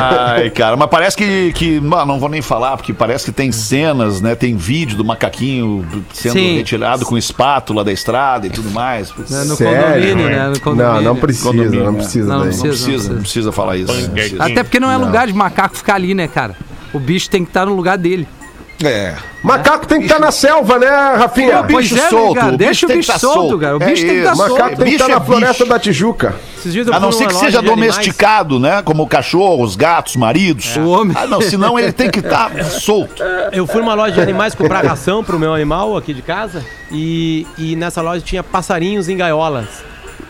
Ai, cara, mas parece que, que mano, não vou nem falar, porque parece que tem cenas, né? Tem vídeo do macaquinho sendo Sim. retirado com espátula da estrada e tudo mais. Putz, Né, No Sério? condomínio, né? No condomínio. Não, não precisa, Condomínio, não né? precisa. Não, não daí. Não precisa, precisa, não precisa falar isso. Não precisa. Até porque não é lugar de macaco ficar ali, né, cara? O bicho tem que estar no lugar dele. É. Macaco tem que estar na selva, né, Rafinha? Bicho Pois é, né, solto, cara? o Deixa bicho o que bicho tá solto, solto. cara. O É bicho tem que estar isso. solto. Macaco tem que Bicho estar é na floresta bicho. da Tijuca. A não ser que seja de animais. domesticado, né? Como cachorros, gatos, maridos. O homem. Ah, não, senão ele tem que estar solto. Eu fui numa loja de animais comprar ração pro meu animal aqui de casa e, e nessa loja tinha passarinhos em gaiolas.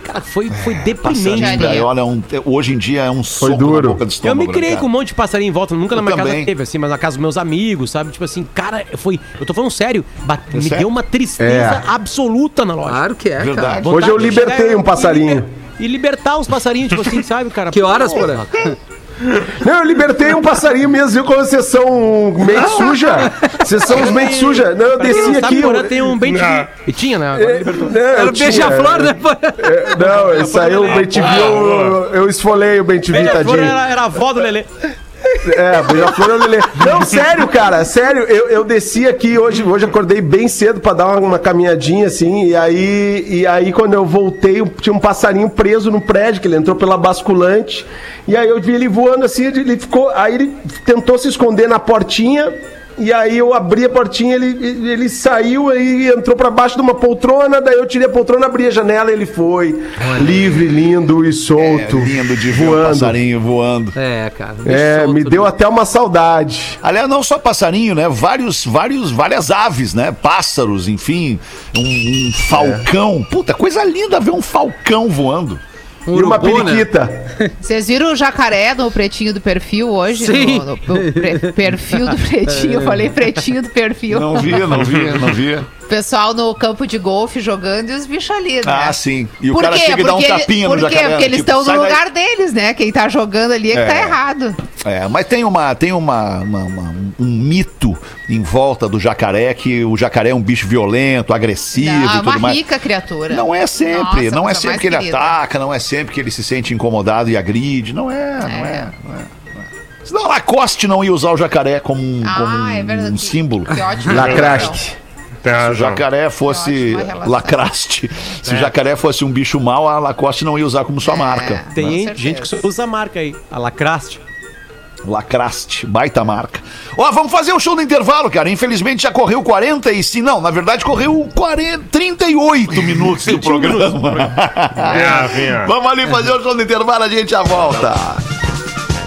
Cara, foi, foi deprimente. Passarinho Passarinho. de gaiola é um, hoje em dia é um soco duro. na boca do Eu me né, criei cara? com um monte de passarinho em volta, nunca na Eu minha também. casa teve, assim, mas na casa dos meus amigos, sabe? Tipo assim, cara, foi. Eu tô falando sério, bate- me sério? deu uma tristeza É. absoluta na loja. Claro que é, cara. Verdade. Vontade Hoje eu libertei chegar um passarinho. E, liber- e libertar os passarinhos, tipo assim, sabe, cara? Que horas, porra? Não, eu libertei um passarinho mesmo, viu? Quando vocês são mente suja. Vocês são os mente suja. Não, eu não desci sabe, aqui. Porã eu- tem um bem Não. E tinha, né? Agora libertou. Não, Era eu o tinha, beija-flor, né? é, Não, saiu o Bem eu, eu esfolei o Beija-flor tadinho. era, era a avó do Lelê. É, beija-flor o Lelê. Não, sério, cara, sério, eu, eu desci aqui hoje, hoje acordei bem cedo pra dar uma, uma caminhadinha assim, e aí, e aí quando eu voltei, tinha um passarinho preso no prédio, que ele entrou pela basculante, e aí eu vi ele voando assim, ele ficou, aí ele tentou se esconder na portinha, e aí eu abri a portinha, ele, ele saiu aí entrou pra baixo de uma poltrona, daí eu tirei a poltrona, abri a janela, ele foi livre, lindo e É solto, lindo de ver um voando. passarinho voando. É, cara. bicho É, solto, me deu bicho. até uma saudade. Aliás, não só passarinho, né? Vários, vários, várias aves, né? Pássaros, enfim. Um, um falcão. Puta, coisa linda ver um falcão voando. Um e uma urubu, né? periquita. Vocês viram o jacaré no pretinho do perfil hoje? Sim. No, no- no pre- perfil do pretinho. Eu falei pretinho do perfil. Não vi, não vi, não vi. Pessoal no campo de golfe jogando e os bichos ali, né? Ah, sim. E o Por cara quê? chega e dá um Porque ele- tapinha Por no quê? jacaré. Porque eles tipo, estão no daí. lugar deles, né? Quem tá jogando ali é que É. tá errado. É, mas tem, uma, tem uma, uma- uma- um mito em volta do jacaré que o jacaré é um bicho violento, agressivo Não, e é tudo uma mais. rica criatura. Não é sempre, Nossa, não é sempre que ele querida. ataca, não é sempre que ele se sente incomodado e agride. Não é, não é, não é. não é. Senão Lacoste não ia usar o jacaré como um, como Ah, é um- verdade. um símbolo. Que ótimo. Lacraste. Tem Se o jacaré fosse lacraste, se o jacaré fosse um bicho mau, a Lacoste não ia usar como sua marca. Tem Com gente que só usa a marca aí, a Lacraste. Lacraste, baita marca. Ó, vamos fazer o show do intervalo, cara. Infelizmente já correu 40 e se não, na verdade correu 40, 38 minutos do programa. Vamos ali fazer o show do intervalo, a gente já volta.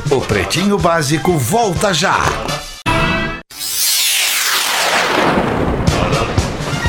O Pretinho Básico volta já.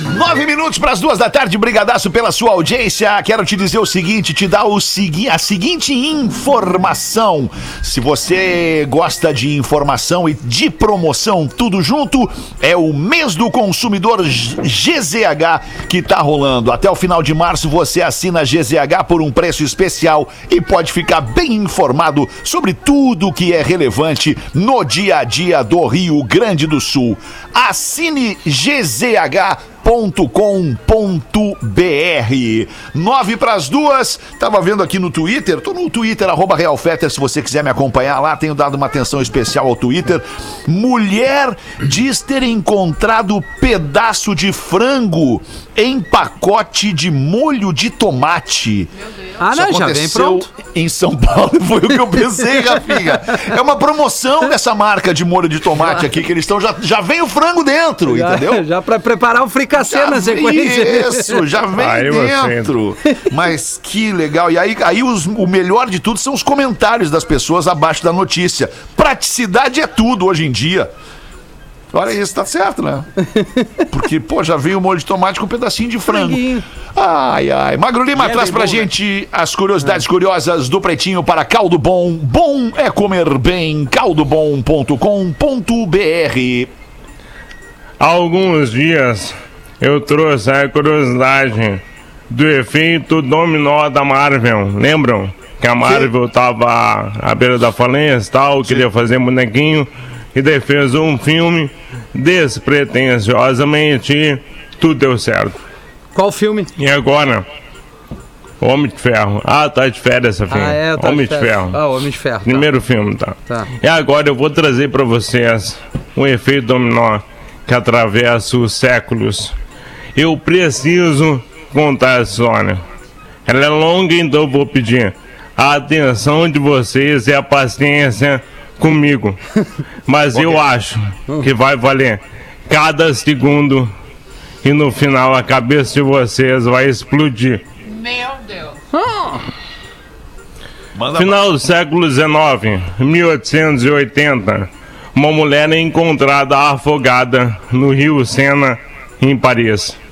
Nove minutos para as duas da tarde, brigadaço pela sua audiência. Quero te dizer o seguinte, te dar o segui a seguinte informação. Se você gosta de informação e de promoção, tudo junto, é o mês do consumidor GZH que tá rolando. Até o final de março você assina GZH por um preço especial e pode ficar bem informado sobre tudo que é relevante no dia a dia do Rio Grande do Sul. Assine gzh.com.br. Nove para as duas. Tava vendo aqui no Twitter. Tô no Twitter, arroba RealFetter, se você quiser me acompanhar lá. Tenho dado uma atenção especial ao Twitter. Mulher diz ter encontrado pedaço de frango em pacote de molho de tomate. Ah, Isso não, já vem pronto. Em São Paulo, foi o que eu pensei, Rafinha. É uma promoção dessa marca de molho de tomate aqui, que eles estão. Já, já vem o frango dentro, Já, entendeu? já pra preparar o fricassê Já na sequência. Isso, já vem Aí dentro. Mas que legal. E aí, aí os- o melhor de tudo são os comentários das pessoas abaixo da notícia. Praticidade é tudo hoje em dia. Olha isso, tá certo, né? Porque, pô, já veio o molho de tomate com um pedacinho de frango. Ai, ai. Magro Lima traz pra gente as curiosidades curiosas do Pretinho para Caldo Bom. Bom é comer bem. caldobom.com.br Há alguns dias eu trouxe a curiosidade do efeito dominó da Marvel. Lembram? Que a Marvel tava à beira da falência e tal, queria fazer bonequinho, e daí fez um filme despretensiosamente tudo deu certo. Qual filme? E agora? Homem de Ferro. Ah, tá de férias essa filme. Ah, é, tá Homem de Ferro. Ah, Homem de Ferro. tá. Primeiro filme, tá. Tá. E agora eu vou trazer pra vocês um efeito dominó que atravessa os séculos. Eu preciso contar essa história. Ela é longa, então eu vou pedir a atenção de vocês e a paciência comigo. Mas eu acho que vai valer cada segundo e no final a cabeça de vocês vai explodir. Meu Deus. Final do século XIX, 1880, uma mulher é encontrada afogada no rio Sena, em Paris.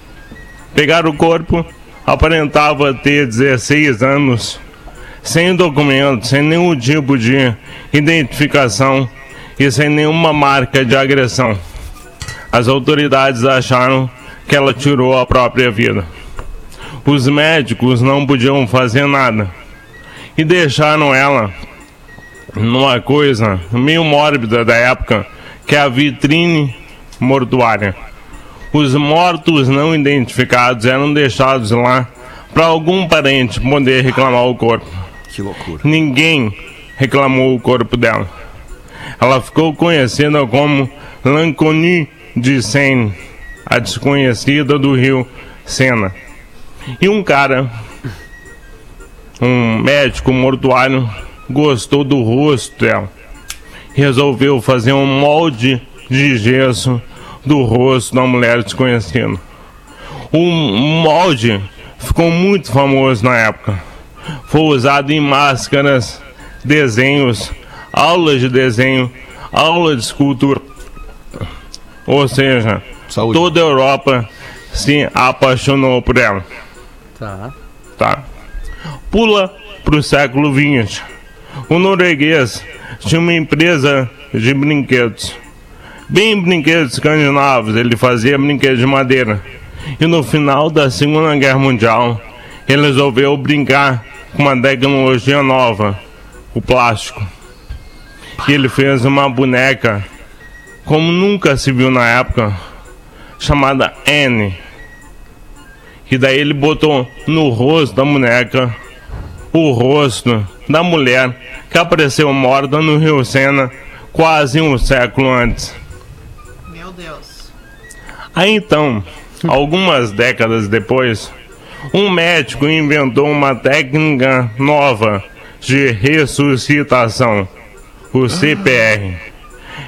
Pegaram o corpo, aparentava ter 16 anos, sem documento, sem nenhum tipo de identificação e sem nenhuma marca de agressão. As autoridades acharam que ela tirou a própria vida. Os médicos não podiam fazer nada e deixaram ela numa coisa meio mórbida da época, que é a vitrine mortuária. Os mortos não identificados eram deixados lá para algum parente poder reclamar o corpo. Que loucura. Ninguém reclamou o corpo dela. Ela ficou conhecida como Lanconi de Seine, a desconhecida do rio Sena. E um cara, um médico mortuário, gostou do rosto dela. Resolveu fazer um molde de gesso do rosto da mulher desconhecida. O molde ficou muito famoso na época. Foi usado em máscaras, desenhos, aulas de desenho, aula de escultura. Ou seja, Saúde. toda a Europa se apaixonou por ela. Tá. Tá. Pula pro século XX. O norueguês tinha uma empresa de brinquedos. Bem brinquedos escandinavos, ele fazia brinquedos de madeira. E no final da Segunda Guerra Mundial, ele resolveu brincar com uma tecnologia nova, o plástico. E ele fez uma boneca, como nunca se viu na época, chamada Anne. E daí ele botou no rosto da boneca o rosto da mulher que apareceu morta no Rio Sena quase um século antes. Aí então, algumas décadas depois, um médico inventou uma técnica nova de ressuscitação, o CPR,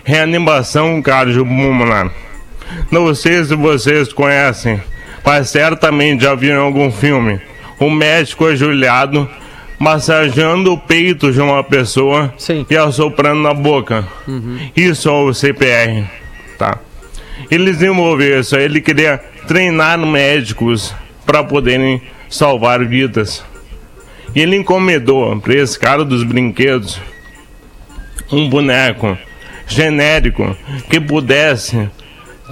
reanimação cardiopulmonar. Não sei se vocês conhecem, mas certamente já viram em algum filme. Um médico ajoelhado massageando o peito de uma pessoa Sim. e assoprando na boca. Isso é o CPR, ele desenvolveu isso. Ele queria treinar médicos para poderem salvar vidas. E ele encomendou para esse cara dos brinquedos um boneco genérico que pudesse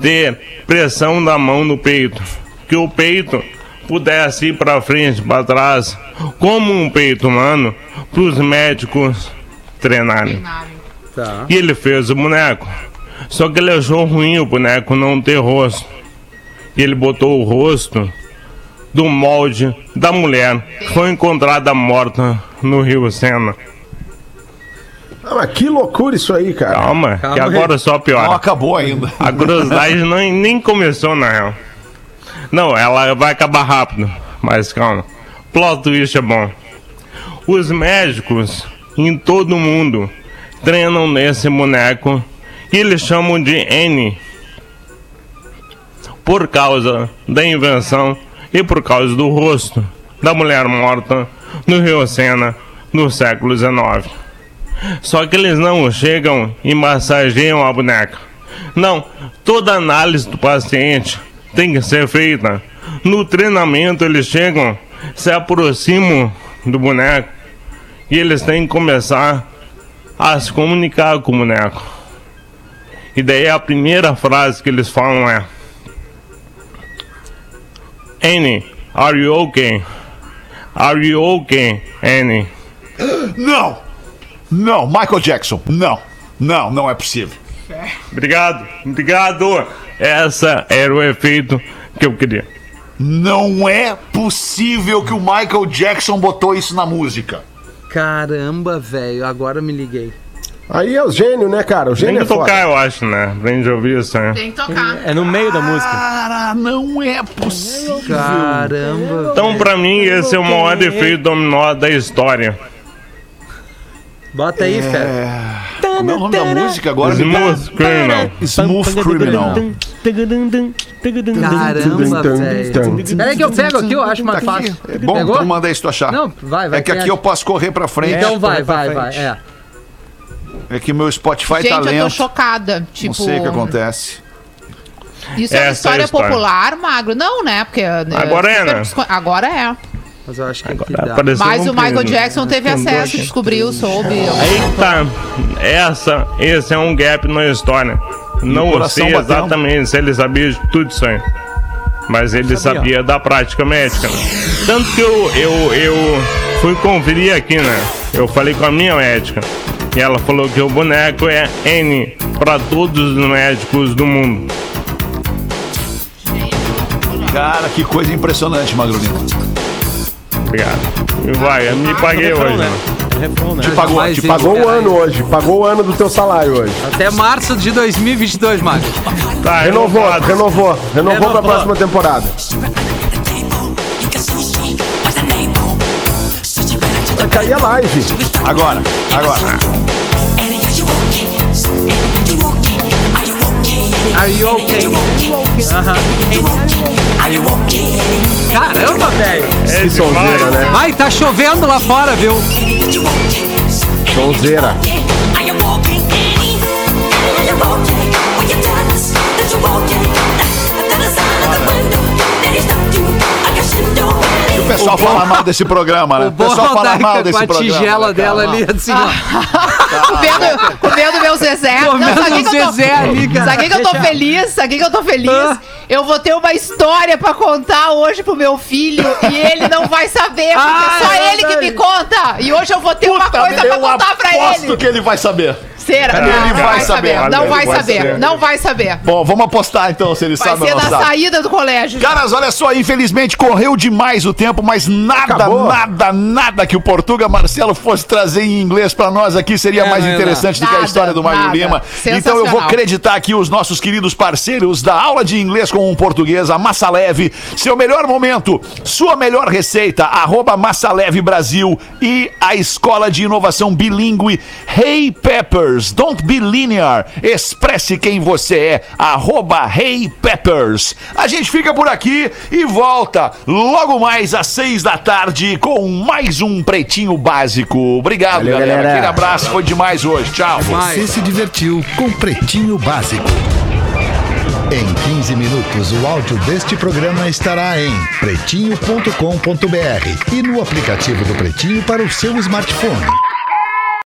ter pressão da mão no peito, que o peito pudesse ir para frente, para trás, como um peito humano, para os médicos treinarem. Tá. E ele fez o boneco. Só que ele achou ruim o boneco não ter rosto. E ele botou o rosto do molde da mulher que foi encontrada morta no Rio Sena. Ah, mas que loucura isso aí, cara. Calma, Calma que aí. agora só Não piora. acabou ainda. A curiosidade não, nem começou, na real. Não, ela vai acabar rápido, mas calma. Plot twist é bom. Os médicos em todo mundo treinam nesse boneco e eles chamam de N. Por causa da invenção e por causa do rosto da mulher morta no Rio Sena no século XIX. Só que eles não chegam e massageiam a boneca. Não, toda análise do paciente tem que ser feita. No treinamento eles chegam, se aproximam do boneco e eles têm que começar a se comunicar com o boneco. E daí a primeira frase que eles falam é Annie, are you okay? Are you okay, Annie? Não! Não, Michael Jackson, não. Não, não é possível. Obrigado, obrigado. Essa era o efeito que eu queria. Não é possível que o Michael Jackson botou isso na música. Caramba, velho, agora me liguei. Aí é o gênio, né, cara? O Tem gênio que é foda. tocar, eu acho, né? Pra gente ouvir isso, né? Tem que tocar. É no meio da música. Cara, não é possível. Caramba. Então, pra mim, esse é o maior efeito dominó da história. Bota aí, fera. Como é o nome da música agora? Smooth Criminal. Smooth Criminal. Caramba, velho. Peraí que eu pego aqui, eu acho mais fácil. É bom, Pegou? tu manda aí se tu achar. Não, vai, vai. é que tem aqui eu posso correr pra frente. Então vai, vai, vai. É. É que meu Spotify Gente, tá eu tô lento. chocada. Tipo, Não sei o que acontece. Isso é uma Essa é a história história. popular, Magro? Não, né? Porque. Agora é, né? Agora é. Mas eu acho que Agora apareceu Mas um o Michael. Jackson teve acesso, descobriu, soube. Tá. Essa, esse é um gap na história. Não sei batendo. exatamente se ele sabia de tudo isso aí. Mas ele sabia, da prática médica. né? Tanto que eu, eu, eu fui conferir aqui, né? Eu falei com a minha médica. E ela falou que o boneco é N para todos os médicos do mundo. Cara, que coisa impressionante, Magro Lima. Obrigado. E vai, eu me paguei refrão, hoje, né? né? É refrão, né? Te pagou, Jamais te pagou. O ano hoje. Pagou o ano do teu salário hoje. Até março de 2022, Magro. Tá, Renovou, renovado. renovou. Renovou pra Renovou. próxima temporada. Cair a live. Agora, agora. Are you okay? Aham. Caramba, velho. É Que sonzeira, né? Vai, tá chovendo lá fora, viu? Sonzeira. O pessoal fala mal desse programa, né? O O pessoal bom fala tá mal com desse a programa. tigela né, cara? dela ali, assim, ó. Comendo, comendo meu Zezé. Comendo sabe que eu tô- Zezé ali, cara. Sabe que eu tô feliz? Sabe que eu tô feliz? Ah. Eu vou ter uma história pra contar hoje pro meu filho e ele não vai saber, porque Ah, é só é ele que me conta. E hoje eu vou ter uma Puta, coisa pra eu contar pra aposto ele. que ele vai saber. Será? Ele Não, não vai vai saber. saber. Não Ele vai vai saber. saber. Não vai saber. Bom, vamos apostar então se ele Vai sabe ser ou não na sabe. saída do colégio. Caras, olha só, infelizmente correu demais o tempo, mas nada, Acabou. nada, nada que o Portuga Marcelo fosse trazer em inglês pra nós aqui seria É, mais ia interessante do que a história do nada. Lima. Então eu vou acreditar aqui os nossos queridos parceiros da aula de inglês com o português, a Massa Leve. Seu melhor momento, sua melhor receita, arroba Massa Leve Brasil e a Escola de Inovação Bilingue Hey Peppers. Don't be linear. Expresse quem você é, arroba Hey Peppers. A gente fica por aqui e volta logo mais às seis da tarde com mais um Pretinho Básico. Obrigado, Valeu, galera. galera. Aquele abraço, foi demais hoje. Tchau. Você se divertiu com Pretinho Básico. Em 15 minutos, o áudio deste programa estará em pretinho.com.br e no aplicativo do Pretinho para o seu smartphone.